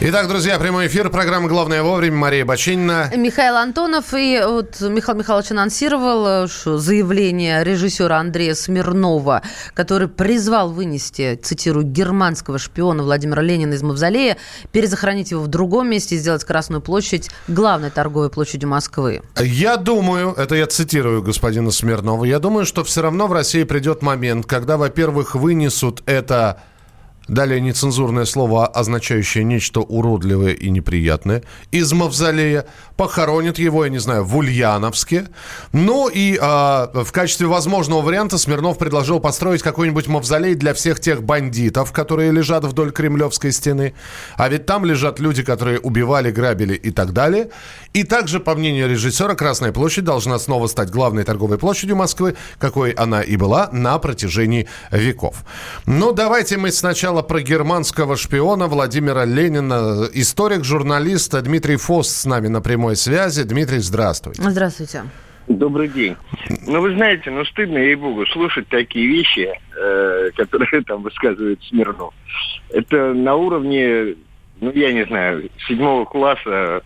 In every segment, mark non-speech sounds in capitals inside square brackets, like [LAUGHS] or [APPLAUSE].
Итак, друзья, прямой эфир, программа «Главное вовремя», Мария Бачинина. Михаил Антонов. И вот Михаил Михайлович анонсировал что заявление режиссера Андрея Смирнова, который призвал вынести, цитирую, германского шпиона Владимира Ленина из Мавзолея, перезахоронить его в другом месте и сделать Красную площадь главной торговой площадью Москвы. Я думаю, это я цитирую господина Смирнова, я думаю, что все равно в России придет момент, когда, во-первых, вынесут это Далее нецензурное слово, означающее нечто уродливое и неприятное. Из мавзолея. Похоронят его, я не знаю, в Ульяновске. Ну и э, в качестве возможного варианта Смирнов предложил построить какой-нибудь мавзолей для всех тех бандитов, которые лежат вдоль Кремлевской стены. А ведь там лежат люди, которые убивали, грабили и так далее. И также, по мнению режиссера, Красная площадь должна снова стать главной торговой площадью Москвы, какой она и была на протяжении веков. Ну, давайте мы сначала про германского шпиона Владимира Ленина. Историк, журналист Дмитрий Фост с нами на прямой связи. Дмитрий, здравствуйте. Здравствуйте. Добрый день. Ну, вы знаете, ну, стыдно, ей-богу, слушать такие вещи, э, которые [LAUGHS] там высказывает Смирнов. Это на уровне, ну, я не знаю, седьмого класса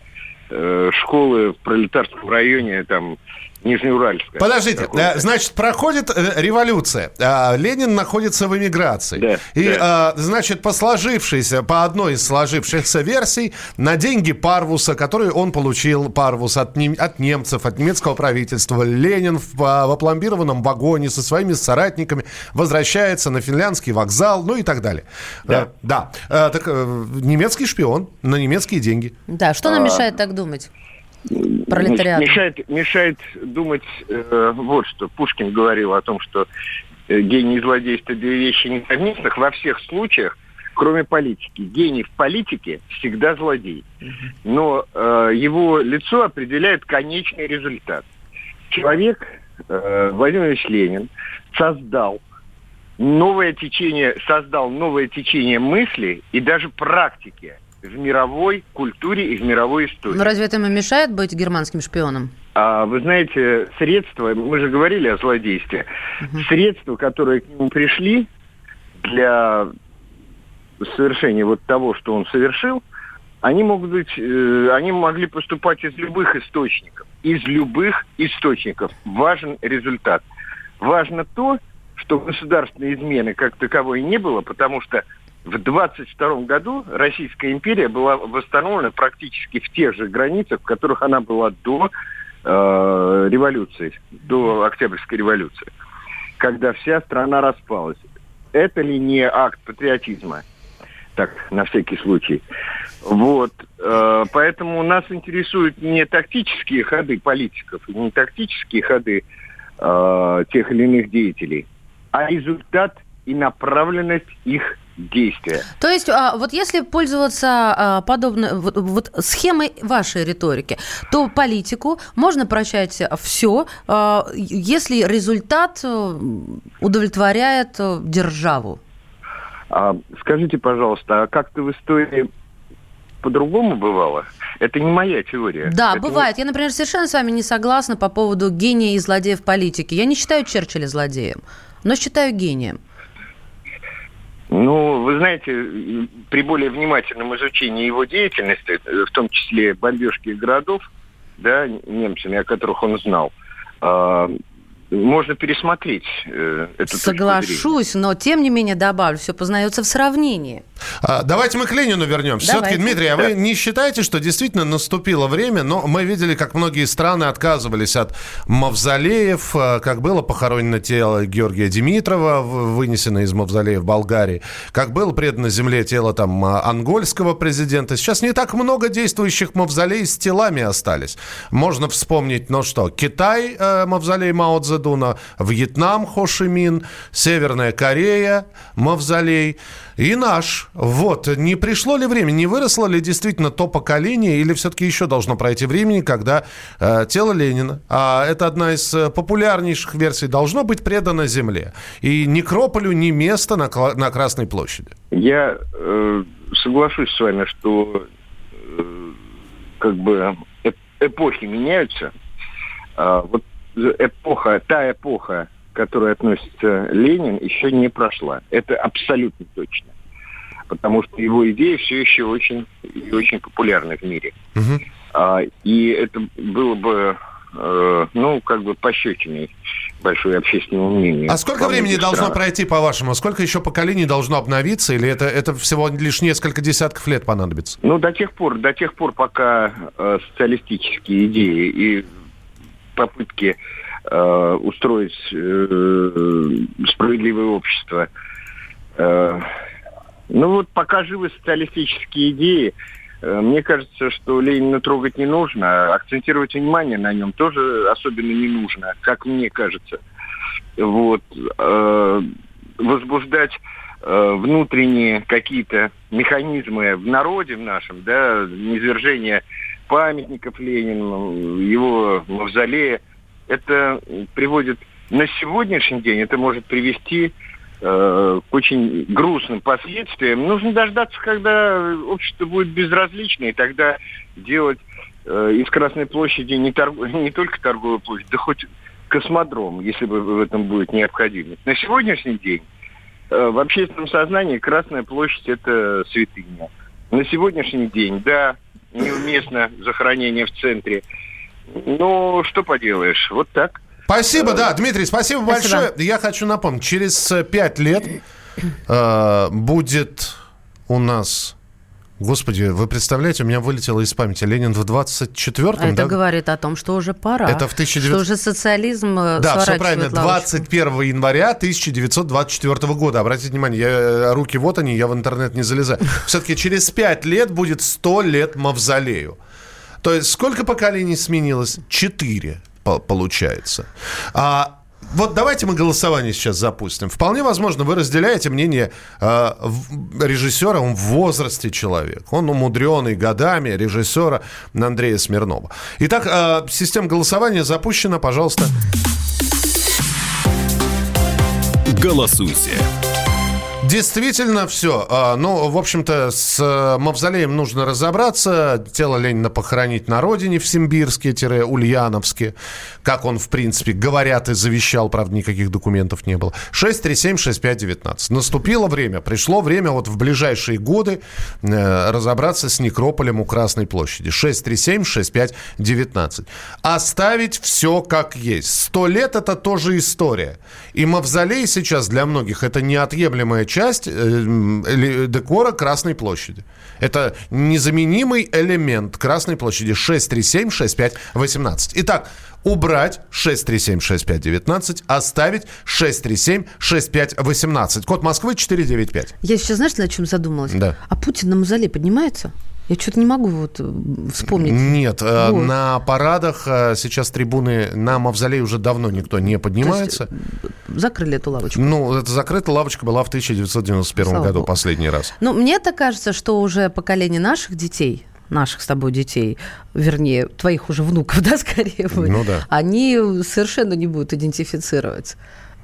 э, школы в пролетарском районе, там, Нижнеуральска. Подождите, какой значит, проходит э, революция. А, Ленин находится в эмиграции. Да, и, да. значит, по сложившейся, по одной из сложившихся версий, на деньги Парвуса, которые он получил, Парвус, от, нем, от немцев, от немецкого правительства, Ленин в, в опломбированном вагоне со своими соратниками возвращается на финляндский вокзал, ну и так далее. Да. А, да. А, так, немецкий шпион на немецкие деньги. Да, что нам а... мешает так думать? Пролетариат. Мешает, мешает думать э, вот что. Пушкин говорил о том, что э, гений и злодейство две вещи несовместных во всех случаях, кроме политики. Гений в политике всегда злодей. Но э, его лицо определяет конечный результат. Человек, э, Владимир Ильич Ленин, создал новое течение, создал новое течение мысли и даже практики в мировой культуре и в мировой истории. Но разве это ему мешает быть германским шпионом? А, вы знаете, средства, мы же говорили о злодействе, угу. средства, которые к нему пришли для совершения вот того, что он совершил, они могут быть, э, они могли поступать из любых источников. Из любых источников. Важен результат. Важно то, что государственной измены как таковой не было, потому что в 22 году Российская империя была восстановлена практически в тех же границах, в которых она была до э, революции, до Октябрьской революции, когда вся страна распалась. Это ли не акт патриотизма? Так, на всякий случай. Вот. Э, поэтому нас интересуют не тактические ходы политиков, не тактические ходы э, тех или иных деятелей, а результат и направленность их действия. То есть, а, вот если пользоваться а, подобной вот, вот схемой вашей риторики, то политику можно прощать все, а, если результат э, удовлетворяет э, державу. Скажите, пожалуйста, а как-то в истории по-другому бывало? Это не моя теория. Да, это бывает. Не... Я, например, совершенно с вами не согласна по поводу гения и злодея в политике. Я не считаю Черчилля злодеем, но считаю гением. Ну, вы знаете, при более внимательном изучении его деятельности, в том числе бомбежки городов, да, немцами, о которых он знал, а, можно пересмотреть э, эту Соглашусь, но тем не менее добавлю, все познается в сравнении. А, давайте мы к Ленину вернемся. Все-таки, Дмитрий, а вы не считаете, что действительно наступило время, но мы видели, как многие страны отказывались от мавзолеев, а, как было похоронено тело Георгия Димитрова, вынесено из мавзолея в Болгарии, как было предано земле тело там а, ангольского президента. Сейчас не так много действующих мавзолей с телами остались. Можно вспомнить, ну что, Китай, э, мавзолей Мао Цзэдуна, Цзэдуна, Вьетнам Хошимин, Северная Корея, Мавзолей и наш. Вот, не пришло ли время, не выросло ли действительно то поколение, или все-таки еще должно пройти времени, когда э, тело Ленина, а это одна из э, популярнейших версий, должно быть предано земле. И некрополю ни места на, на Красной площади. Я э, соглашусь с вами, что э, как бы эпохи меняются. А, вот эпоха, та эпоха к которой относится Ленин, еще не прошла. Это абсолютно точно. Потому что его идеи все еще очень, очень популярны в мире. Угу. А, и это было бы Э, ну, как бы пощечиной большой общественному мнению. А сколько времени должно пройти, по-вашему? Сколько еще поколений должно обновиться? Или это, это всего лишь несколько десятков лет понадобится? Ну, до тех пор, до тех пор, пока э, социалистические идеи и попытки э, устроить э, справедливое общество э, ну вот пока живы социалистические идеи, Э, мне кажется, что Ленина трогать не нужно, акцентировать внимание на нем тоже особенно не нужно, как мне кажется. Вот. Э, возбуждать э, внутренние какие-то механизмы в народе в нашем, да, низвержение памятников Ленину, его мавзолея, это приводит на сегодняшний день, это может привести Э, к очень грустным последствиям. Нужно дождаться, когда общество будет безразлично, и тогда делать э, из Красной площади не, торг... [LAUGHS] не только торговую площадь, да хоть космодром, если бы в этом будет необходимость. На сегодняшний день э, в общественном сознании Красная площадь – это святыня. На сегодняшний день, да, неуместно захоронение в центре. Но что поделаешь, вот так. Спасибо, да, Дмитрий, спасибо, спасибо. большое. Я хочу напомнить, через э, пять лет э, будет у нас... Господи, вы представляете, у меня вылетело из памяти Ленин в 24-м, Это да? говорит о том, что уже пора. Это в 1900... Что уже социализм э, Да, все правильно. 21 января 1924 года. Обратите внимание, я, э, руки вот они, я в интернет не залезаю. [LAUGHS] Все-таки через пять лет будет 100 лет мавзолею. То есть сколько поколений сменилось? Четыре получается. А вот давайте мы голосование сейчас запустим. Вполне возможно, вы разделяете мнение э, режиссера, он в возрасте человек. Он умудренный годами режиссера Андрея Смирнова. Итак, э, система голосования запущена. Пожалуйста. Голосуйте. Действительно все. А, ну, в общем-то, с э, мавзолеем нужно разобраться. Тело Ленина похоронить на родине в Симбирске-Ульяновске. Как он, в принципе, говорят и завещал. Правда, никаких документов не было. 6376519. Наступило время, пришло время вот в ближайшие годы э, разобраться с некрополем у Красной площади. 6376519. Оставить все как есть. Сто лет – это тоже история. И мавзолей сейчас для многих – это неотъемлемая часть э, декора Красной площади. Это незаменимый элемент Красной площади 637-6518. Итак, убрать 637-6519, оставить 637-6518. Код Москвы 495. Я сейчас, знаешь, на чем задумалась? Да. А Путин на мавзолей поднимается? Я что-то не могу вот э, вспомнить. Нет, э, вот. на парадах э, сейчас трибуны на мавзолей уже давно никто не поднимается. закрыли эту лавочку? Ну, это закрытая лавочка была в 1991 Слава году Богу. последний раз. Ну, мне-то кажется, что уже поколение наших детей, наших с тобой детей, вернее, твоих уже внуков, [LAUGHS] да, скорее, ну, да. они совершенно не будут идентифицировать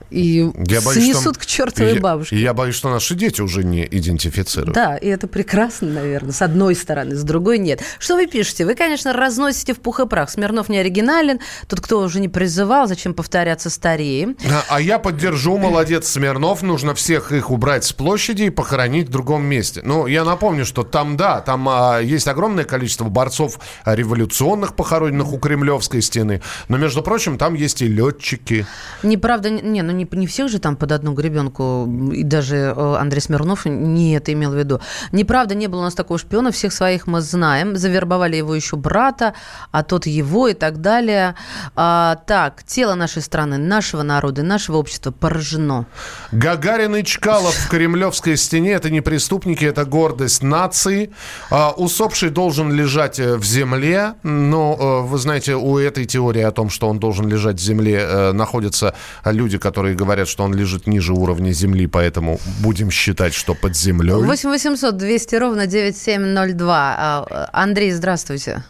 и я боюсь, снесут что... к чертовой я, бабушке. Я боюсь, что наши дети уже не идентифицируют. Да, и это прекрасно, наверное, с одной стороны, с другой нет. Что вы пишете? Вы, конечно, разносите в пух и прах. Смирнов не оригинален, тот, кто уже не призывал, зачем повторяться старее. А, а я поддержу, молодец, Смирнов, нужно всех их убрать с площади и похоронить в другом месте. Ну, я напомню, что там, да, там а, есть огромное количество борцов революционных, похороненных у Кремлевской стены, но, между прочим, там есть и летчики. Неправда, не, ну не, не всех же там под одну гребенку, и даже э, Андрей Смирнов не это имел в виду. Неправда, не было у нас такого шпиона, всех своих мы знаем, завербовали его еще брата, а тот его и так далее. А, так, тело нашей страны, нашего народа, нашего общества поражено. Гагарин и Чкалов в Кремлевской стене – это не преступники, это гордость нации. А, усопший должен лежать э, в земле, но, э, вы знаете, у этой теории о том, что он должен лежать в земле, находятся люди, которые которые говорят, что он лежит ниже уровня земли, поэтому будем считать, что под землей. 8 800 200 ровно 9702. А, Андрей, здравствуйте.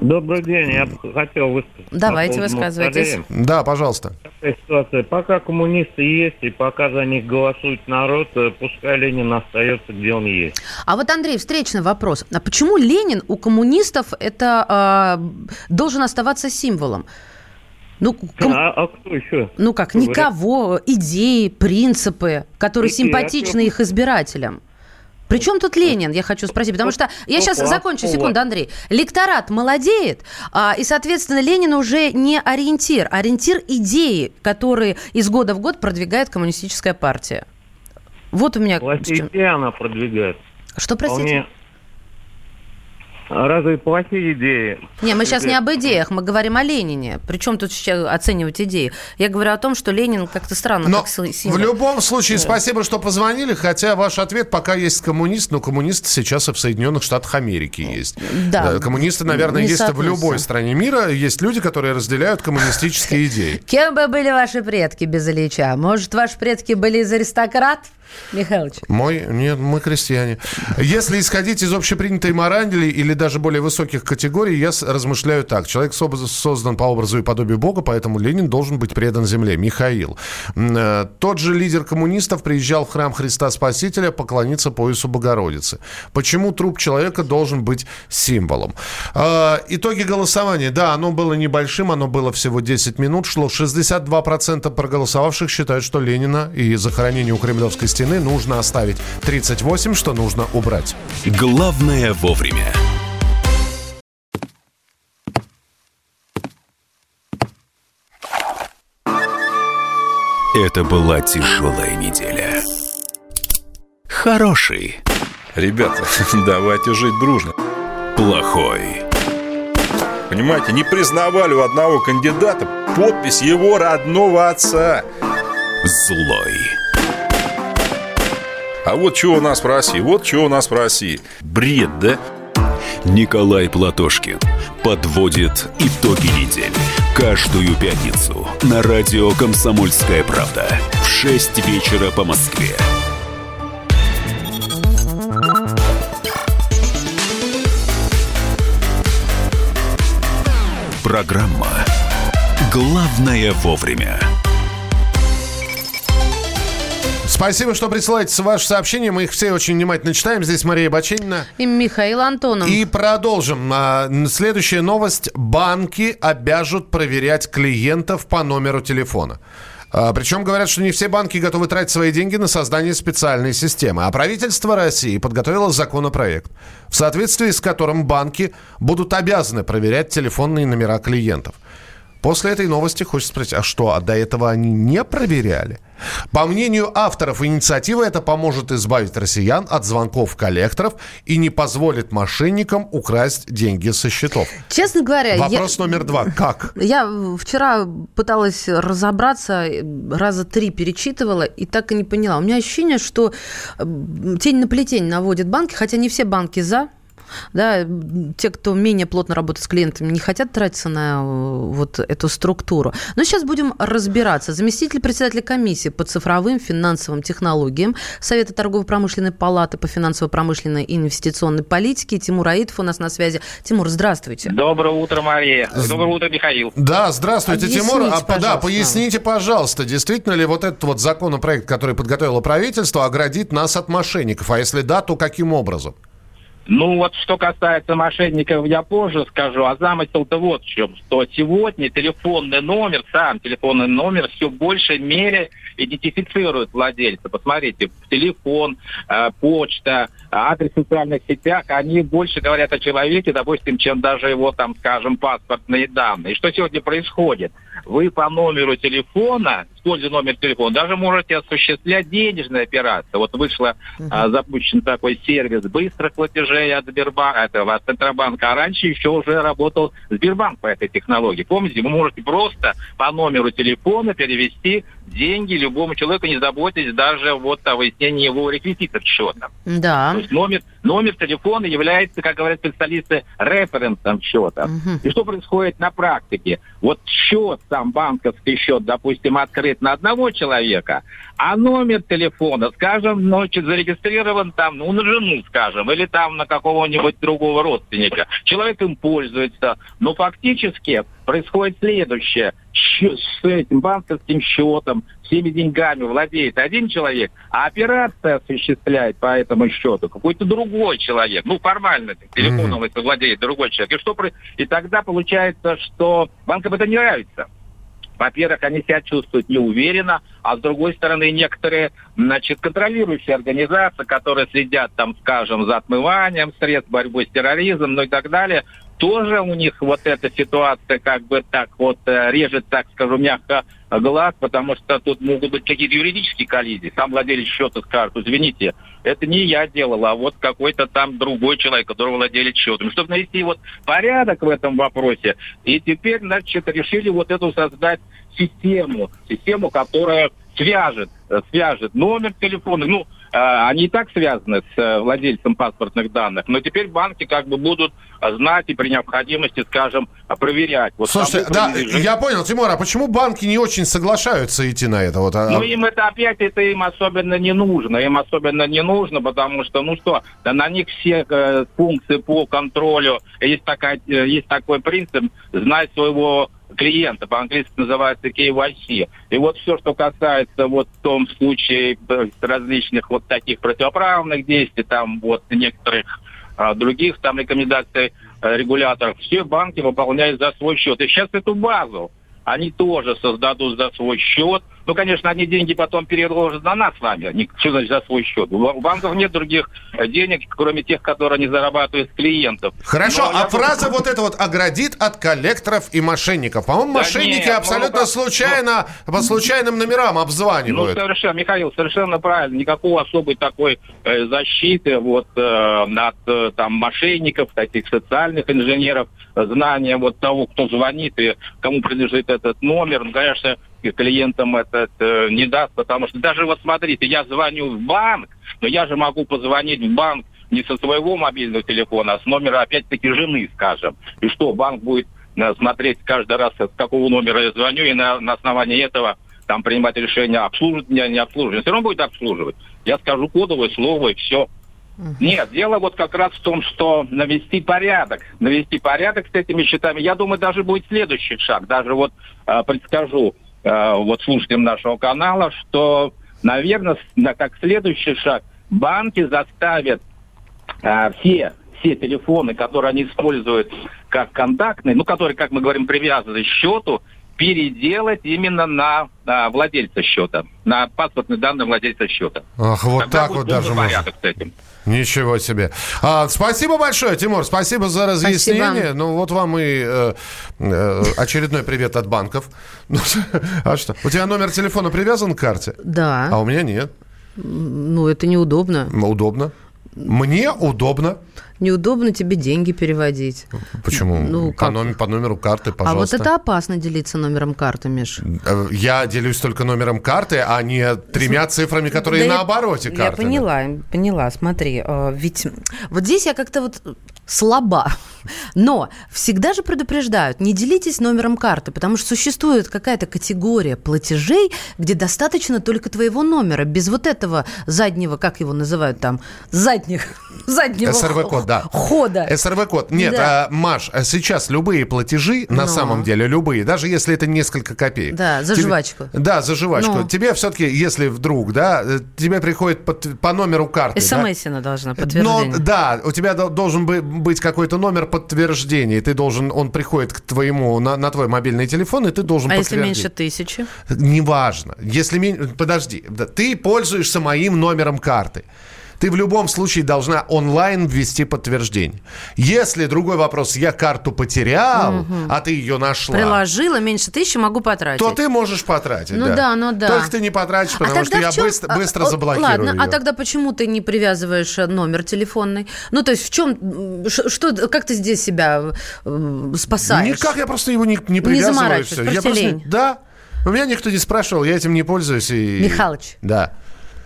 Добрый день, я бы хотел высказать. Давайте высказывайтесь. Да, пожалуйста. Такая ситуация. Пока коммунисты есть и пока за них голосует народ, э, пускай Ленин остается, где он есть. А вот, Андрей, встречный вопрос. А почему Ленин у коммунистов это э, должен оставаться символом? Ну, ком... а, а кто еще? Ну как, никого, идеи, принципы, которые идеи, симпатичны а их избирателям. Причем тут Ленин, я хочу спросить, потому что я сейчас закончу, секунду, Андрей. Лекторат молодеет, а, и, соответственно, Ленин уже не ориентир, ориентир идеи, которые из года в год продвигает коммунистическая партия. Вот у меня... Власти она продвигает. Что, простите? Вполне а разве плохие идеи? Не, мы сейчас не об идеях, мы говорим о Ленине. Причем тут сейчас оценивать идеи? Я говорю о том, что Ленин как-то странно но как символ. В любом случае, спасибо, что позвонили, хотя ваш ответ пока есть коммунист, но коммунисты сейчас и в Соединенных Штатах Америки есть. Да. Э, коммунисты, наверное, есть в любой стране мира. Есть люди, которые разделяют коммунистические идеи. Кем бы были ваши предки без Ильича? Может, ваши предки были из аристократов? Михайлович. Мой, нет, мы крестьяне. Если исходить из общепринятой морали или даже более высоких категорий, я размышляю так. Человек создан по образу и подобию Бога, поэтому Ленин должен быть предан земле. Михаил. Э, тот же лидер коммунистов приезжал в храм Христа Спасителя поклониться поясу Богородицы. Почему труп человека должен быть символом? Э, итоги голосования. Да, оно было небольшим, оно было всего 10 минут. Шло 62% проголосовавших считают, что Ленина и захоронение у Кремлевской стены стены нужно оставить. 38, что нужно убрать. Главное вовремя. Это была тяжелая неделя. Хороший. Ребята, [LAUGHS] давайте жить дружно. Плохой. Понимаете, не признавали у одного кандидата подпись его родного отца. Злой. А вот что у нас в России, вот что у нас в России. Бред, да? Николай Платошкин подводит итоги недели. Каждую пятницу на радио «Комсомольская правда» в 6 вечера по Москве. Программа «Главное вовремя». Спасибо, что присылаете ваши сообщения. Мы их все очень внимательно читаем. Здесь Мария Баченина. И Михаил Антонов. И продолжим. А, следующая новость. Банки обяжут проверять клиентов по номеру телефона. А, причем говорят, что не все банки готовы тратить свои деньги на создание специальной системы. А правительство России подготовило законопроект, в соответствии с которым банки будут обязаны проверять телефонные номера клиентов. После этой новости хочется спросить, а что, а до этого они не проверяли? По мнению авторов инициативы, это поможет избавить россиян от звонков коллекторов и не позволит мошенникам украсть деньги со счетов. Честно говоря... Вопрос я... номер два. Как? Я вчера пыталась разобраться, раза три перечитывала и так и не поняла. У меня ощущение, что тень на плетень наводит банки, хотя не все банки за, да, те, кто менее плотно работает с клиентами, не хотят тратиться на э, вот эту структуру. Но сейчас будем разбираться. Заместитель председателя комиссии по цифровым финансовым технологиям Совета торгово-промышленной палаты по финансово-промышленной и инвестиционной политике Тимур Аитов у нас на связи. Тимур, здравствуйте. Доброе утро, Мария. Доброе утро, Михаил. Да, здравствуйте, Объясните, Тимур. А, да, поясните, пожалуйста, действительно ли вот этот вот законопроект, который подготовило правительство, оградит нас от мошенников? А если да, то каким образом? Ну вот что касается мошенников, я позже скажу, а замысел-то вот в чем, что сегодня телефонный номер, сам телефонный номер все в большей мере идентифицирует владельца. Посмотрите, телефон, э, почта, адрес в социальных сетях, они больше говорят о человеке, допустим, чем даже его, там, скажем, паспортные данные. И что сегодня происходит? Вы по номеру телефона, используя номер телефона, даже можете осуществлять денежные операции. Вот вышла, uh-huh. а, запущен такой сервис быстрых платежей от Сбербанка, этого, от Центробанка, а раньше еще уже работал Сбербанк по этой технологии. Помните, вы можете просто по номеру телефона перевести деньги любому человеку, не заботясь даже вот о выяснении его реквизитов счета. Да. То есть номер, номер телефона является, как говорят специалисты, референсом счета. Угу. И что происходит на практике? Вот счет, сам банковский счет, допустим, открыт на одного человека, а номер телефона, скажем, ночью зарегистрирован там, ну, на жену, скажем, или там на какого-нибудь другого родственника. Человек им пользуется, но фактически происходит следующее. С этим банковским счетом, всеми деньгами владеет один человек, а операция осуществляет по этому счету какой-то другой человек. Ну, формально, телефоном mm-hmm. это владеет другой человек. И, что, и тогда получается, что банкам это не нравится. во-первых, они себя чувствуют неуверенно, а с другой стороны, некоторые, значит, контролирующие организации, которые следят, там, скажем, за отмыванием средств борьбы с терроризмом, ну и так далее, тоже у них вот эта ситуация как бы так вот э, режет, так скажу, мягко глаз, потому что тут могут быть какие-то юридические коллизии. Сам владелец счета скажет, извините, это не я делал, а вот какой-то там другой человек, который владелец счетом. Чтобы навести вот порядок в этом вопросе, и теперь, значит, решили вот эту создать систему, систему, которая свяжет, свяжет номер телефона, ну, Э, они и так связаны с э, владельцем паспортных данных, но теперь банки как бы будут знать и при необходимости, скажем, проверять. Вот Слушайте, да, я понял, Тимур, а почему банки не очень соглашаются идти на это? Вот, а... Ну, им это опять, это им особенно не нужно. Им особенно не нужно, потому что, ну что, да на них все э, функции по контролю, есть, такая, э, есть такой принцип, знать своего клиента, по-английски называется KYC. И вот все, что касается вот в том случае э, различных вот таких противоправных действий, там вот некоторых а, других там рекомендаций а, регуляторов, все банки выполняют за свой счет. И сейчас эту базу они тоже создадут за свой счет. Ну, конечно, они деньги потом переложат на нас с вами, что значит за свой счет. У банков нет других э, денег, кроме тех, которые они зарабатывают с клиентов. Хорошо, Но а фраза вот эта вот оградит от коллекторов и мошенников. По-моему, да мошенники нет, абсолютно ну, случайно, ну, по случайным номерам обзванивают. Ну, совершенно, Михаил, совершенно правильно. Никакой особой такой э, защиты вот э, от э, там мошенников, таких социальных инженеров, знания вот того, кто звонит и кому принадлежит этот номер. Ну, конечно, клиентам этот э, не даст, потому что даже вот смотрите, я звоню в банк, но я же могу позвонить в банк не со своего мобильного телефона, а с номера опять-таки жены, скажем. И что, банк будет э, смотреть каждый раз, с какого номера я звоню, и на, на основании этого там принимать решение, обслуживать меня, не обслуживать. Все равно будет обслуживать. Я скажу кодовое слово, и все. Нет, дело вот как раз в том, что навести порядок. Навести порядок с этими счетами. Я думаю, даже будет следующий шаг. Даже вот э, предскажу э, вот слушателям нашего канала, что, наверное, на, как следующий шаг банки заставят э, все все телефоны, которые они используют как контактные, ну, которые, как мы говорим, привязаны к счету, переделать именно на, на владельца счета, на паспортные данные владельца счета. Ах, вот Тогда так вот даже можно. с этим. Ничего себе. А, спасибо большое, Тимур, спасибо за разъяснение. Спасибо. Ну, вот вам и э, э, очередной привет от банков. [LAUGHS] А что? У тебя номер телефона привязан к карте? Да. А у меня нет. Ну, это неудобно. Удобно. Мне удобно неудобно тебе деньги переводить. Почему? Ну, по, номер, по номеру карты, пожалуйста. А вот это опасно делиться номером карты, Миш. Э, я делюсь только номером карты, а не тремя цифрами, которые да на обороте карты. Я поняла, поняла. Смотри, э, ведь вот здесь я как-то вот слаба. Но всегда же предупреждают, не делитесь номером карты, потому что существует какая-то категория платежей, где достаточно только твоего номера, без вот этого заднего, как его называют там, задних, [LAUGHS] заднего СРВ-код, да. хода. СРВ-код. Нет, да. а, Маш, а сейчас любые платежи, Но. на самом деле, любые, даже если это несколько копеек. Да, за тебе, жвачку. Да, за жвачку. Но. Тебе все-таки, если вдруг, да, тебе приходит по, по номеру карты. СМС-ина да? должна подтверждение. Но, да, у тебя должен быть какой-то номер подтверждения. Ты должен, он приходит к твоему, на, на твой мобильный телефон, и ты должен А если меньше тысячи? Неважно. Если, подожди, ты пользуешься моим номером карты ты в любом случае должна онлайн ввести подтверждение. Если другой вопрос, я карту потерял, угу. а ты ее нашла. Приложила, меньше тысячи могу потратить. То ты можешь потратить. Ну да, да ну да. Только ты не потратишь, а потому а что я чем... быстро, быстро а, заблокирую Ладно, ее. а тогда почему ты не привязываешь э, номер телефонный? Ну, то есть в чем, что, как ты здесь себя э, спасаешь? Никак, я просто его не, не привязываю. Не. Я просто, лень. Да, у меня никто не спрашивал, я этим не пользуюсь. И... Михалыч. Да.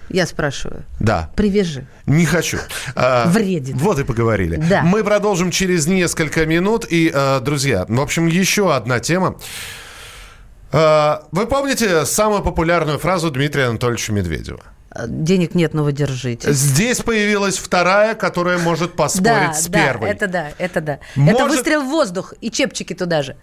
Я спрашиваю. Да. Привяжи. Не хочу. А, Вреден. Вот и поговорили. Да. Мы продолжим через несколько минут. И, а, друзья, в общем, еще одна тема. А, вы помните самую популярную фразу Дмитрия Анатольевича Медведева? денег нет, но вы держите. Здесь появилась вторая, которая может поспорить да, с да, первой. это да, это да. Может... Это выстрел в воздух и чепчики туда же.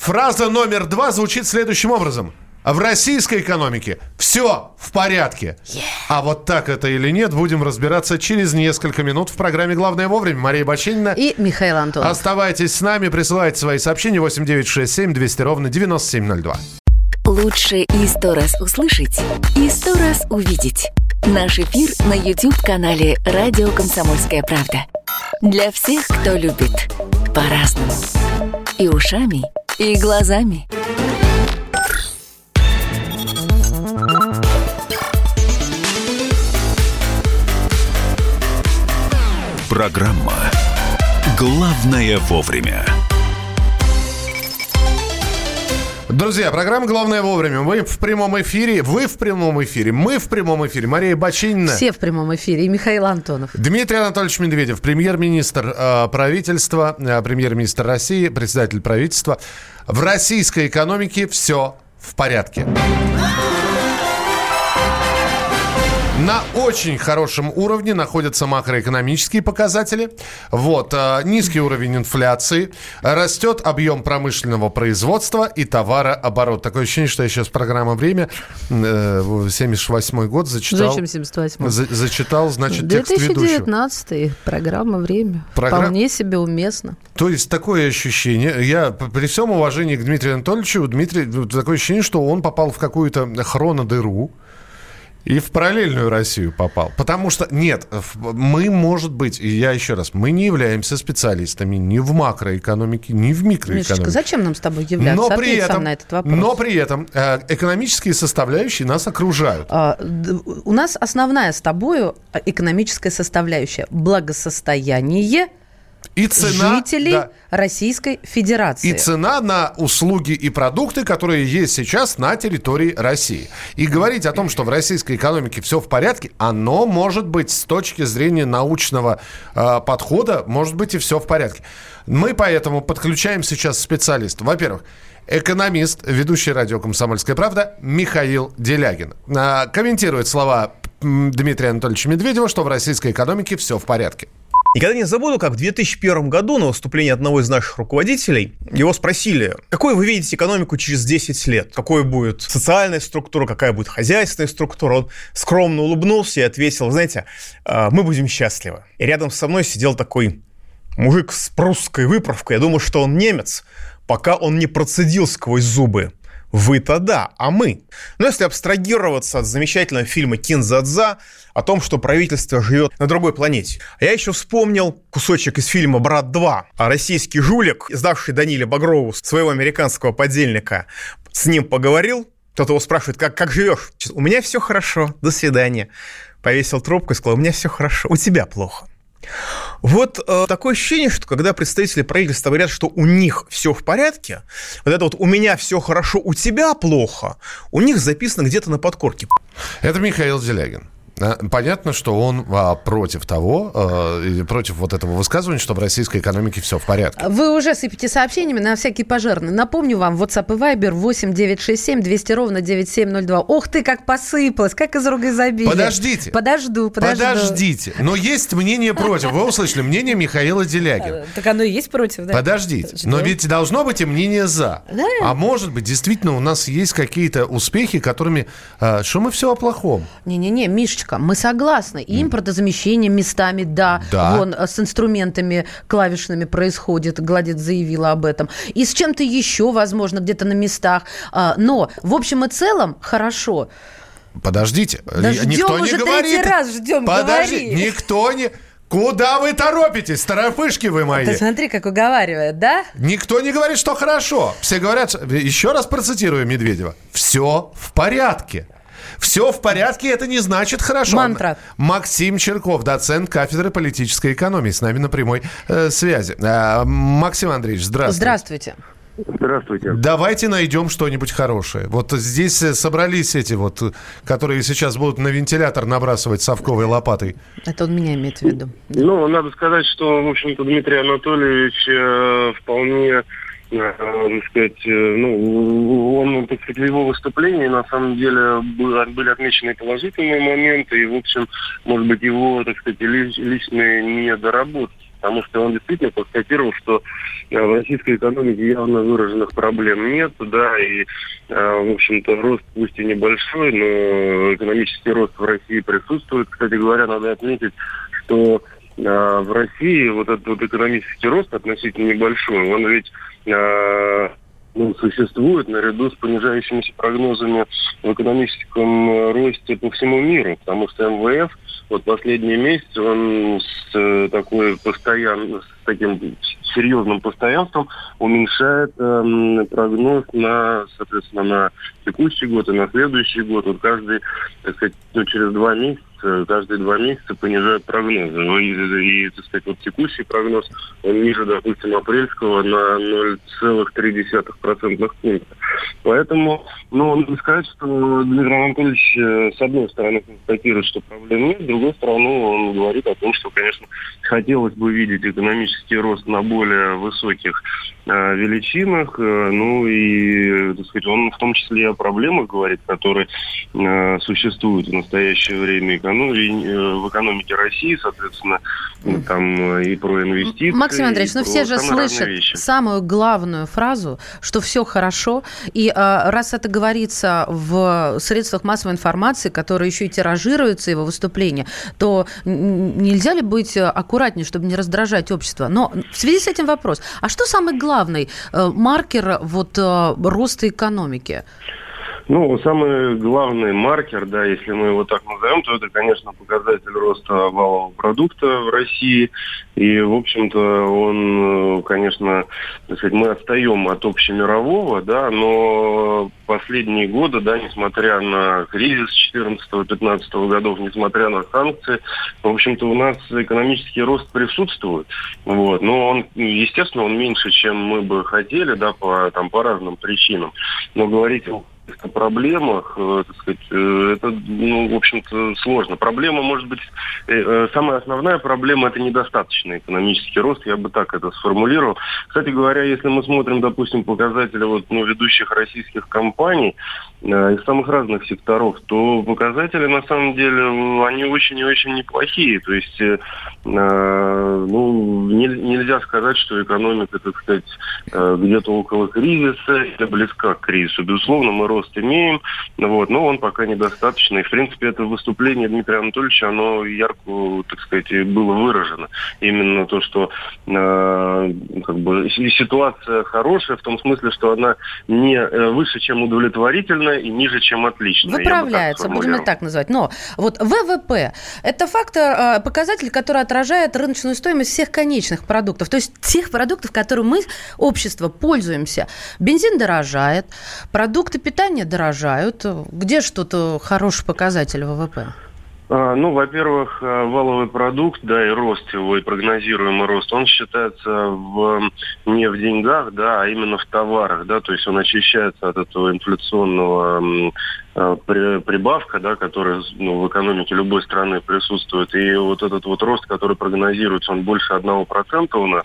Фраза номер два звучит следующим образом. А в российской экономике все в порядке. Yeah. А вот так это или нет, будем разбираться через несколько минут в программе «Главное вовремя». Мария Бачинина и Михаил Антонов. Оставайтесь с нами, присылайте свои сообщения 8967 200 ровно 9702. Лучше и сто раз услышать, и сто раз увидеть. Наш эфир на YouTube-канале «Радио Комсомольская правда». Для всех, кто любит по-разному. И ушами, и глазами. Программа «Главное вовремя». Друзья, программа «Главное вовремя». Вы в прямом эфире, вы в прямом эфире, мы в прямом эфире. Мария Бачинина. Все в прямом эфире. И Михаил Антонов. Дмитрий Анатольевич Медведев, премьер-министр э, правительства, э, премьер-министр России, председатель правительства. В российской экономике все в порядке. На очень хорошем уровне находятся макроэкономические показатели. Вот, э, низкий уровень инфляции, растет объем промышленного производства и товарооборот. Такое ощущение, что я сейчас программа «Время», э, 78 год, зачитал. Зачем 78 за, Зачитал, значит, текст ведущего. 2019 программа «Время». Программ... Вполне себе уместно. То есть такое ощущение, я при всем уважении к Дмитрию Анатольевичу, Дмитрий, такое ощущение, что он попал в какую-то хронодыру, и в параллельную Россию попал. Потому что, нет, мы, может быть, и я еще раз, мы не являемся специалистами ни в макроэкономике, ни в микроэкономике. Мишечка, зачем нам с тобой являться? Но при, этом, на этот вопрос. но при этом э, экономические составляющие нас окружают. А, у нас основная с тобою экономическая составляющая. Благосостояние – и цена, жителей да. Российской Федерации. И цена на услуги и продукты, которые есть сейчас на территории России. И говорить о том, что в российской экономике все в порядке, оно может быть с точки зрения научного э, подхода, может быть и все в порядке. Мы поэтому подключаем сейчас специалиста. Во-первых, экономист, ведущий радио «Комсомольская правда» Михаил Делягин. Э, комментирует слова Дмитрия Анатольевича Медведева, что в российской экономике все в порядке. Никогда не забуду, как в 2001 году на выступлении одного из наших руководителей его спросили, какой вы видите экономику через 10 лет? Какой будет социальная структура, какая будет хозяйственная структура? Он скромно улыбнулся и ответил, знаете, «А, мы будем счастливы. И рядом со мной сидел такой мужик с прусской выправкой. Я думаю, что он немец, пока он не процедил сквозь зубы. Вы-то да, а мы? Но если абстрагироваться от замечательного фильма «Кинзадза», о том, что правительство живет на другой планете. А я еще вспомнил кусочек из фильма «Брат 2». А российский жулик, сдавший Даниле Багрову своего американского подельника, с ним поговорил, кто-то его спрашивает, как, как живешь? У меня все хорошо, до свидания. Повесил трубку и сказал, у меня все хорошо, у тебя плохо. Вот э, такое ощущение, что когда представители правительства говорят, что у них все в порядке, вот это вот «у меня все хорошо, у тебя плохо», у них записано где-то на подкорке. Это Михаил Делягин. Э, понятно, что он а, против того, а, против вот этого высказывания, что в российской экономике все в порядке. Вы уже сыпите сообщениями на всякий пожарный. Напомню вам, WhatsApp и Viber 8 967 200 ровно 9702. Ох ты, как посыпалось, как из рук изобилия. Подождите. Подожду, подожду. Подождите. Но есть мнение против. Вы услышали мнение Михаила Делягина. Э, так оно и есть против, да? Подождите. Но ведь должно быть и мнение за. Да. А может быть, действительно, у нас есть какие-то успехи, которыми... Что мы все о плохом? Не-не-не, Мишечка, Анечка, мы согласны. И импортозамещение местами, да, да. Вон э, с инструментами клавишными происходит. Гладит заявила об этом. И с чем-то еще, возможно, где-то на местах. А, но, в общем и целом, хорошо. Подождите, да никто не говорит. раз ждем, Подожди, говори. никто не... Куда вы торопитесь, старофышки вы мои? Ты смотри, как уговаривает, да? Никто не говорит, что хорошо. Все говорят, еще раз процитирую Медведева, все в порядке. Все в порядке, это не значит хорошо. Мантра. Максим Черков, доцент кафедры политической экономии, с нами на прямой э, связи. Э, Максим Андреевич, здравствуйте. Здравствуйте. Здравствуйте. Давайте найдем что-нибудь хорошее. Вот здесь э, собрались эти вот, которые сейчас будут на вентилятор набрасывать совковой лопатой. Это он меня имеет в виду. Ну, надо сказать, что, в общем-то, Дмитрий Анатольевич э, вполне так сказать, э, ну, он, сказать, в его выступлении на самом деле были отмечены положительные моменты, и, в общем, может быть, его, так сказать, личные недоработки потому что он действительно констатировал, что э, в российской экономике явно выраженных проблем нет, да, и, в общем-то, рост пусть и небольшой, но экономический рост в России присутствует. Кстати говоря, надо отметить, что в России вот этот вот экономический рост относительно небольшой, он ведь ну, существует наряду с понижающимися прогнозами в экономическом росте по всему миру, потому что МВФ вот последние месяцы он с э, такой постоянно, с таким серьезным постоянством уменьшает э, прогноз на, соответственно, на текущий год и на следующий год. Вот каждый, так сказать, ну, через два месяца каждые два месяца понижают прогнозы. Ну, и, и, так сказать, вот текущий прогноз, он ниже, допустим, апрельского на 0,3% пункта. Поэтому, ну, надо сказать, что Дмитрий Анатольевич, э, с одной стороны, констатирует, что проблем нет, с другой стороны, он говорит о том, что, конечно, хотелось бы видеть экономический рост на более высоких э, величинах, э, ну и, так сказать, он в том числе о проблемах говорит, которые э, существуют в настоящее время эконом... Э, в экономике России, соответственно, там э, и про инвестиции. Максим Андреевич, ну все же слышат самую главную фразу, что все хорошо, и э, раз это говорится в средствах массовой информации, которые еще и тиражируются его выступления, то нельзя ли быть аккуратнее, чтобы не раздражать общество? Но в связи с этим вопрос, а что самый главный маркер вот роста экономики? Ну, самый главный маркер, да, если мы его так назовем, то это, конечно, показатель роста валового продукта в России. И, в общем-то, он, конечно, так сказать, мы отстаем от общемирового, да, но последние годы, да, несмотря на кризис 14-15 годов, несмотря на санкции, в общем-то, у нас экономический рост присутствует. Вот. Но он, естественно, он меньше, чем мы бы хотели, да, по, там, по разным причинам. Но говорить о каких-то проблемах, э, так сказать, э, это, ну, в общем-то, сложно. Проблема, может быть, э, самая основная проблема – это недостаточный экономический рост, я бы так это сформулировал. Кстати говоря, если мы смотрим, допустим, показатели вот, ну, ведущих российских компаний из самых разных секторов, то показатели, на самом деле, они очень и очень неплохие. То есть, ну, нельзя сказать, что экономика, так сказать, где-то около кризиса или близка к кризису. Безусловно, мы рост имеем, вот, но он пока недостаточный. В принципе, это выступление Дмитрия Анатольевича, оно ярко, так сказать, было выражено. Именно то, что э, как бы ситуация хорошая в том смысле, что она не э, выше, чем удовлетворительная и ниже, чем отличная. Выправляется, будем это так называть. Но вот ВВП – это фактор, э, показатель, который отражает рыночную стоимость всех конечных продуктов, то есть тех продуктов, которыми мы, общество, пользуемся. Бензин дорожает, продукты питания питания дорожают. Где что-то хороший показатель ВВП? А, ну, во-первых, э, валовый продукт, да, и рост его, и прогнозируемый рост, он считается в, не в деньгах, да, а именно в товарах, да, то есть он очищается от этого инфляционного э, прибавка, да, которая ну, в экономике любой страны присутствует. И вот этот вот рост, который прогнозируется, он больше одного процента у нас.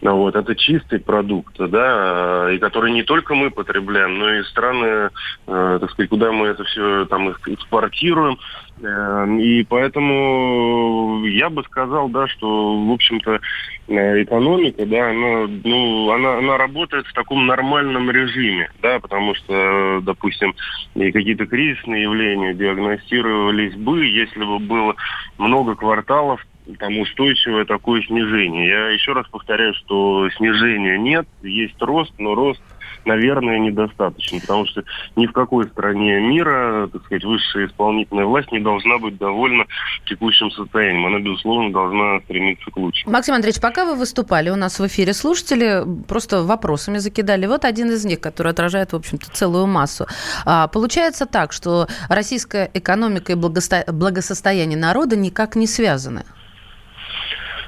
Вот, это чистый продукт, да, и который не только мы потребляем, но и страны, э, так сказать, куда мы это все там экспортируем. Эм, и поэтому я бы сказал, да, что, в общем-то, э, экономика, да, она, ну, она, она работает в таком нормальном режиме, да, потому что, допустим, и какие-то кризисные явления диагностировались бы, если бы было много кварталов там устойчивое такое снижение. Я еще раз повторяю, что снижения нет, есть рост, но рост наверное, недостаточно, потому что ни в какой стране мира, так сказать, высшая исполнительная власть не должна быть довольна текущим состоянием. Она, безусловно, должна стремиться к лучшему. Максим Андреевич, пока вы выступали у нас в эфире, слушатели просто вопросами закидали. Вот один из них, который отражает, в общем-то, целую массу. А, получается так, что российская экономика и благосостояние народа никак не связаны.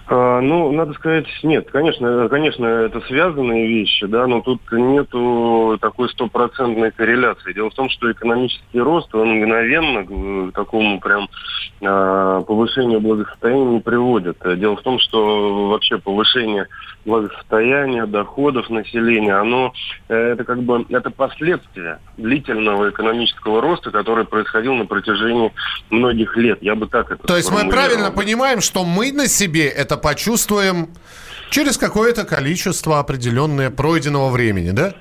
А, ну, надо сказать, нет, конечно, конечно, это связанные вещи, да, но тут нету такой стопроцентной корреляции. Дело в том, что экономический рост, он мгновенно к такому прям э, повышению благосостояния не приводит. Дело в том, что вообще повышение благосостояния, доходов населения, оно э, это как бы это последствия длительного экономического роста, который происходил на протяжении многих лет. Я бы так это То есть мы правильно понимаем, что мы на себе это это почувствуем через какое-то количество определенное пройденного времени, да?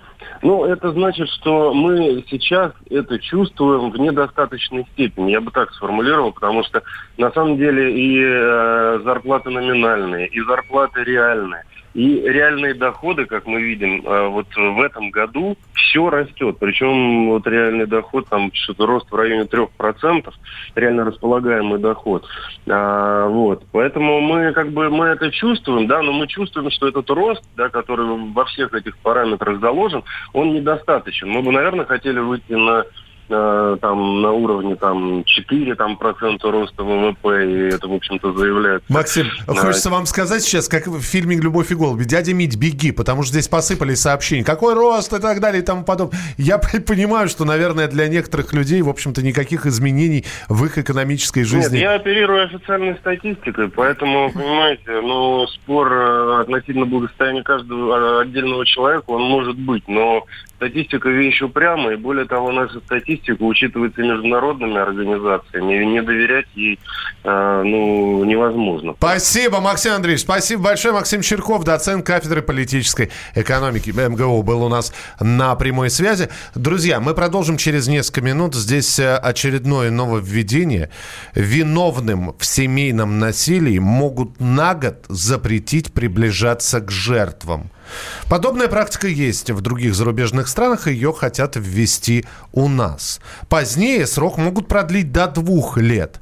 Ну, это значит, что мы сейчас это чувствуем в недостаточной степени. Я бы так сформулировал, потому что на самом деле и э, зарплаты номинальные, и зарплаты реальные – И реальные доходы, как мы видим, э, вот в этом году все растет. Причем вот реальный доход, там что-то рост в районе 3%, реально располагаемый доход. А, вот. Поэтому мы как бы мы это чувствуем, да, но мы чувствуем, что этот рост, да, который во всех этих параметрах заложен, он недостаточен. Мы бы, наверное, хотели выйти на Э, там на уровне там 4 там, процента роста ВВП, и это, в общем-то, заявляет. Максим, а... хочется вам сказать сейчас, как в фильме «Любовь и голуби», «Дядя Мить, беги», потому что здесь посыпались сообщения, какой рост и так далее и тому подобное. Я [LAUGHS] понимаю, что, наверное, для некоторых людей, в общем-то, никаких изменений в их экономической жизни... Нет, я оперирую официальной статистикой, поэтому, понимаете, ну, спор э, относительно благосостояния каждого отдельного человека, он может быть, но статистика вещь упрямая, и более того, наша статистика учитывается международными организациями, и не доверять ей э, ну, невозможно. Спасибо, Максим Андреевич, спасибо большое. Максим Черков, доцент кафедры политической экономики МГУ, был у нас на прямой связи. Друзья, мы продолжим через несколько минут. Здесь э, очередное нововведение. Виновным в семейном насилии могут на год запретить приближаться к жертвам. Подобная практика есть в других зарубежных странах, ее хотят ввести у нас. Позднее срок могут продлить до двух лет.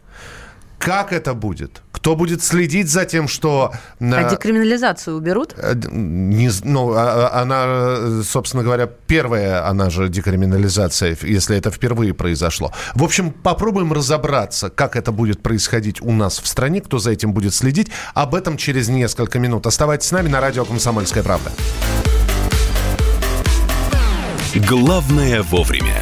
Как это будет? Кто будет следить за тем, что... А декриминализацию уберут? Э, не, ну, а, а, она, собственно говоря, первая, она же декриминализация, если это впервые произошло. В общем, попробуем разобраться, как это будет происходить у нас в стране, кто за этим будет следить. Об этом через несколько минут. Оставайтесь с нами на радио «Комсомольская правда». Главное вовремя.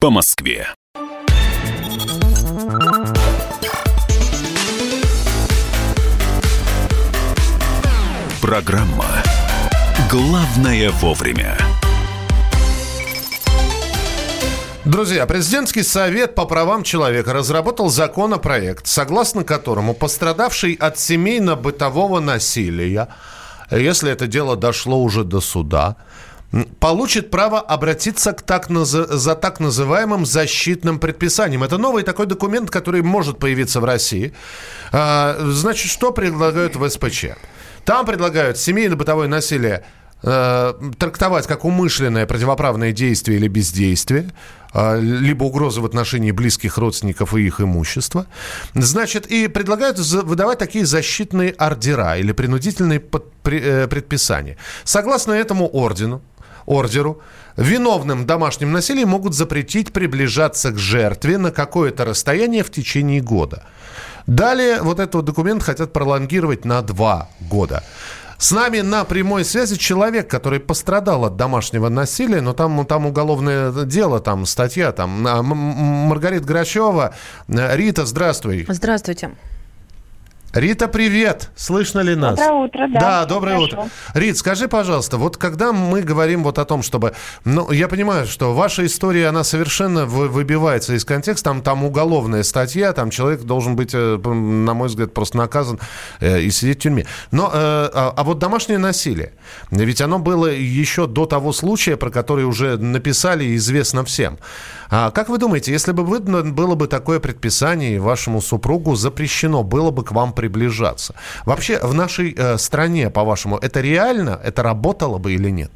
по Москве. Программа «Главное вовремя». Друзья, президентский совет по правам человека разработал законопроект, согласно которому пострадавший от семейно-бытового насилия, если это дело дошло уже до суда, получит право обратиться к так, за так называемым защитным предписанием. Это новый такой документ, который может появиться в России. А, значит, что предлагают в СПЧ? Там предлагают семейно-бытовое насилие э, трактовать как умышленное противоправное действие или бездействие, э, либо угроза в отношении близких родственников и их имущества. Значит, и предлагают выдавать такие защитные ордера или принудительные э, предписания. Согласно этому ордену, ордеру, виновным домашним насилием могут запретить приближаться к жертве на какое-то расстояние в течение года. Далее вот этот документ хотят пролонгировать на два года. С нами на прямой связи человек, который пострадал от домашнего насилия, но там, там уголовное дело, там статья, там Маргарита Грачева. Рита, здравствуй. Здравствуйте. Рита, привет! Слышно ли нас? Доброе утро, да. Да, доброе Хорошо. утро. Рит, скажи, пожалуйста, вот когда мы говорим вот о том, чтобы... Ну, я понимаю, что ваша история, она совершенно выбивается из контекста. Там, там уголовная статья, там человек должен быть, э, на мой взгляд, просто наказан э, и сидеть в тюрьме. Но, э, а, а вот домашнее насилие, ведь оно было еще до того случая, про который уже написали и известно всем. А как вы думаете, если бы было бы такое предписание, и вашему супругу запрещено было бы к вам приближаться? Вообще в нашей э, стране, по-вашему, это реально? Это работало бы или нет?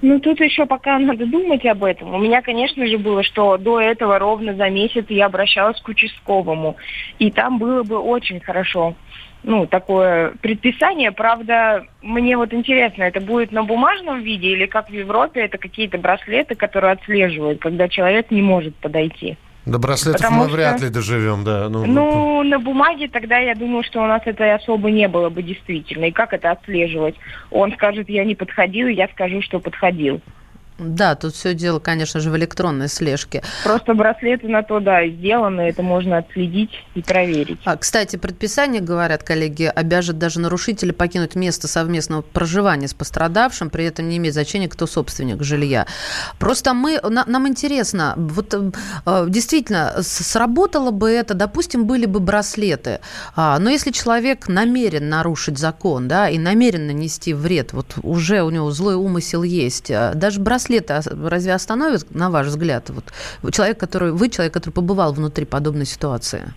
Ну, тут еще пока надо думать об этом. У меня, конечно же, было, что до этого ровно за месяц я обращалась к участковому. И там было бы очень хорошо ну, такое предписание. Правда, мне вот интересно, это будет на бумажном виде или как в Европе, это какие-то браслеты, которые отслеживают, когда человек не может подойти? До браслетов Потому мы что, вряд ли доживем, да. Ну, ну, на бумаге тогда я думаю, что у нас это особо не было бы действительно. И как это отслеживать? Он скажет, я не подходил, и я скажу, что подходил. Да, тут все дело, конечно же, в электронной слежке. Просто браслеты на то, да, сделаны, это можно отследить и проверить. А, кстати, предписание, говорят коллеги, обяжет даже нарушителя покинуть место совместного проживания с пострадавшим, при этом не имеет значения, кто собственник жилья. Просто мы, на, нам интересно, вот э, действительно, сработало бы это, допустим, были бы браслеты, а, но если человек намерен нарушить закон, да, и намерен нанести вред, вот уже у него злой умысел есть, а, даже браслет браслеты разве остановят, на ваш взгляд, вот человек, который, вы человек, который побывал внутри подобной ситуации?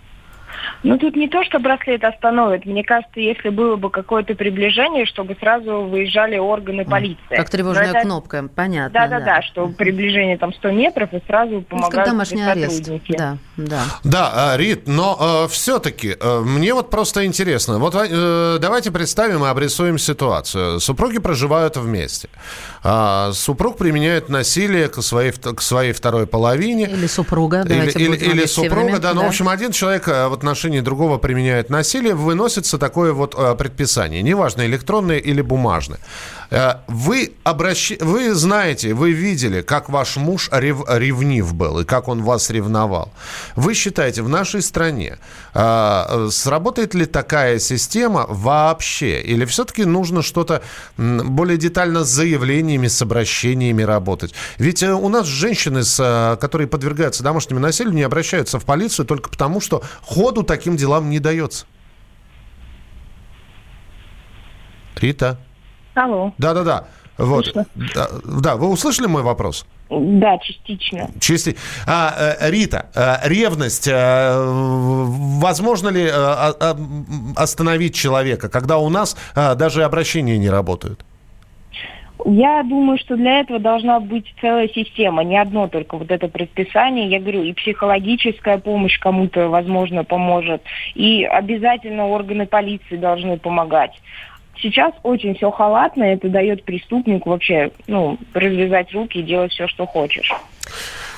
Ну, тут не то, что браслет остановит. Мне кажется, если было бы какое-то приближение, чтобы сразу выезжали органы полиции. Как тревожная это... кнопка, понятно. Да-да-да, да. что приближение там 100 метров и сразу ну, помогают как домашний арест. Да, да. Да, а, Рит, но э, все-таки э, мне вот просто интересно. Вот э, давайте представим и обрисуем ситуацию. Супруги проживают вместе. А, супруг применяет насилие к своей, к своей второй половине. Или супруга. Или, или, или супруга, да. Ну, в общем, один человек э, в отношении другого применяет насилие, выносится такое вот э, предписание. Неважно, электронное или бумажное. Э, вы, обращ... вы знаете, вы видели, как ваш муж рев... ревнив был и как он вас ревновал. Вы считаете, в нашей стране э, сработает ли такая система вообще? Или все-таки нужно что-то более детально с заявлениями, с обращениями работать? Ведь э, у нас женщины, с, э, которые подвергаются домашнему насилию, не обращаются в полицию только потому, что ходу таким делам не дается. Рита. Алло. Да-да-да. Вот. Да, да, вы услышали мой вопрос? Да, частично. Части... А, э, Рита, э, ревность, э, возможно ли остановить человека, когда у нас даже обращения не работают? Я думаю, что для этого должна быть целая система, не одно только вот это предписание. Я говорю, и психологическая помощь кому-то, возможно, поможет, и обязательно органы полиции должны помогать. Сейчас очень все халатно, это дает преступнику вообще, ну, развязать руки и делать все, что хочешь.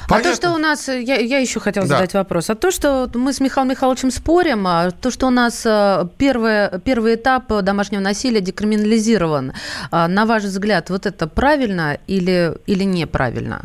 Понятно. А то, что у нас, я, я еще хотела да. задать вопрос, а то, что мы с Михаилом Михайловичем спорим, а то, что у нас э, первый, первый этап домашнего насилия декриминализирован, а, на ваш взгляд, вот это правильно или, или неправильно?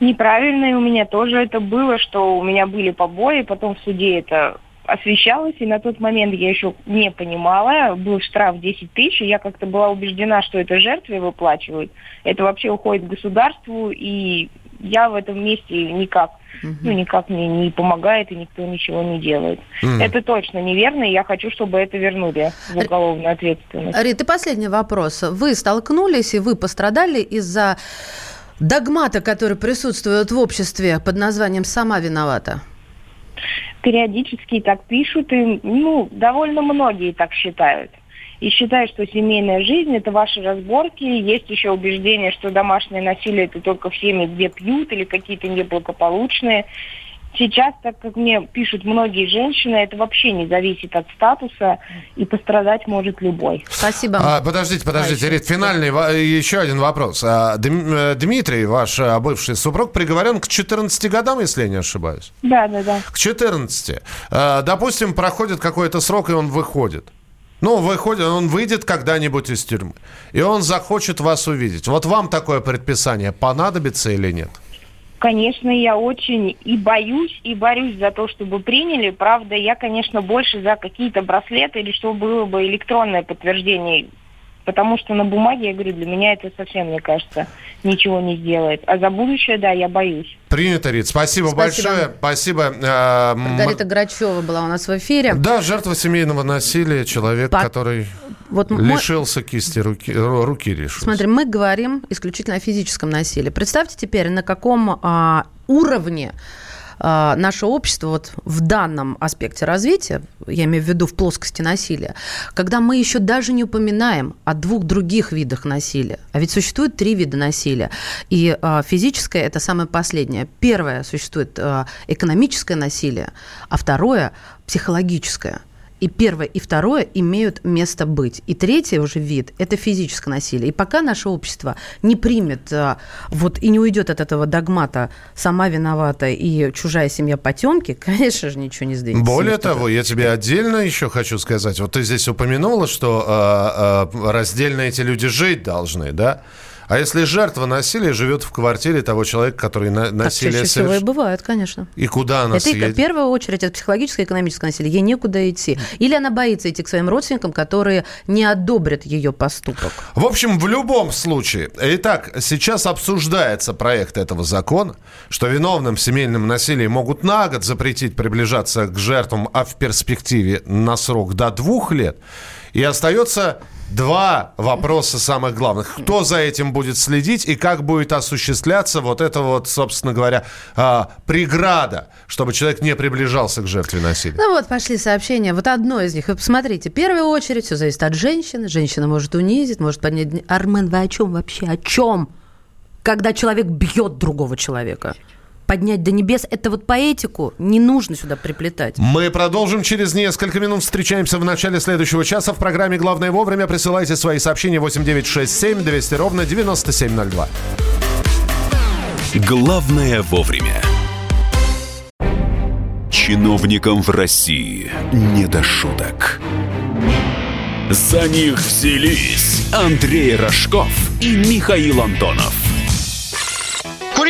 Неправильно, и у меня тоже это было, что у меня были побои, потом в суде это освещалось, и на тот момент я еще не понимала, был штраф 10 тысяч, и я как-то была убеждена, что это жертве выплачивают, это вообще уходит государству, и я в этом месте никак, угу. ну, никак мне не помогает, и никто ничего не делает. Угу. Это точно неверно, и я хочу, чтобы это вернули в уголовную ответственность. Рит, и последний вопрос. Вы столкнулись, и вы пострадали из-за догмата, который присутствует в обществе под названием «сама виновата»? Периодически так пишут, и ну, довольно многие так считают. И считают, что семейная жизнь – это ваши разборки. Есть еще убеждение, что домашнее насилие – это только в семье, где пьют или какие-то неблагополучные. Сейчас, так как мне пишут многие женщины, это вообще не зависит от статуса, и пострадать может любой. Спасибо. А, подождите, подождите, Рит, финальный, еще один вопрос. А, э, Дмитрий, ваш а, бывший супруг, приговорен к 14 годам, если я не ошибаюсь? Да, да, да. К 14. А, допустим, проходит какой-то срок, и он выходит. Ну, выходит, он выйдет когда-нибудь из тюрьмы, и он захочет вас увидеть. Вот вам такое предписание понадобится или нет? Конечно, я очень и боюсь, и борюсь за то, чтобы приняли. Правда, я, конечно, больше за какие-то браслеты или чтобы было бы электронное подтверждение. Потому что на бумаге, я говорю, для меня это совсем, мне кажется, ничего не сделает. А за будущее, да, я боюсь. Принято, Рит. Спасибо, Спасибо. большое. Спасибо. Э, Маргарита Грачева была у нас в эфире. Да, жертва семейного насилия, человек, По... который вот лишился мы... кисти руки, руки лишился. Смотри, мы говорим исключительно о физическом насилии. Представьте теперь, на каком а, уровне а, наше общество вот в данном аспекте развития, я имею в виду в плоскости насилия, когда мы еще даже не упоминаем о двух других видах насилия. А ведь существует три вида насилия. И а, физическое – это самое последнее. Первое – существует а, экономическое насилие, а второе – психологическое – и первое, и второе имеют место быть. И третий уже вид – это физическое насилие. И пока наше общество не примет а, вот и не уйдет от этого догмата «сама виновата» и «чужая семья потемки», [LAUGHS] конечно же, ничего не сдвинется. Более того, я тебе отдельно еще хочу сказать. Вот ты здесь упомянула, что э, э, раздельно эти люди жить должны, да? А если жертва насилия живет в квартире того человека, который на, насилие так чаще всего и бывает, конечно. И куда она это съедет? в первую очередь это психологическое и экономическое насилие. Ей некуда идти. Или она боится идти к своим родственникам, которые не одобрят ее поступок. В общем, в любом случае. Итак, сейчас обсуждается проект этого закона, что виновным в семейном насилии могут на год запретить приближаться к жертвам, а в перспективе на срок до двух лет. И остается два вопроса самых главных. Кто за этим будет следить и как будет осуществляться вот это вот, собственно говоря, а, преграда, чтобы человек не приближался к жертве насилия? Ну вот, пошли сообщения. Вот одно из них. Вы посмотрите, в первую очередь все зависит от женщины. Женщина может унизить, может поднять... Армен, вы о чем вообще? О чем? Когда человек бьет другого человека поднять до небес. Это вот поэтику не нужно сюда приплетать. Мы продолжим через несколько минут. Встречаемся в начале следующего часа в программе «Главное вовремя». Присылайте свои сообщения 8967 200 ровно 9702. Главное вовремя. Чиновникам в России не до шуток. За них взялись Андрей Рожков и Михаил Антонов.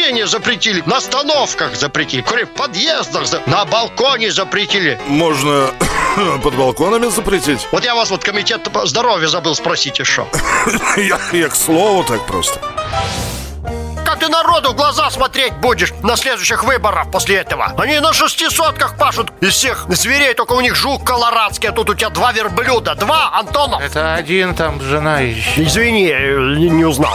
Курение запретили, на остановках запретили, курение в подъездах, на балконе запретили. Можно [COUGHS] под балконами запретить? Вот я вас вот комитет по здоровью забыл спросить еще. [COUGHS] Я, я к слову так просто. Как ты народу в глаза смотреть будешь на следующих выборах после этого? Они на шестисотках пашут из всех зверей, только у них жук колорадский, а тут у тебя два верблюда. Два, Антонов. Это один там жена еще. Извини, не, не узнал.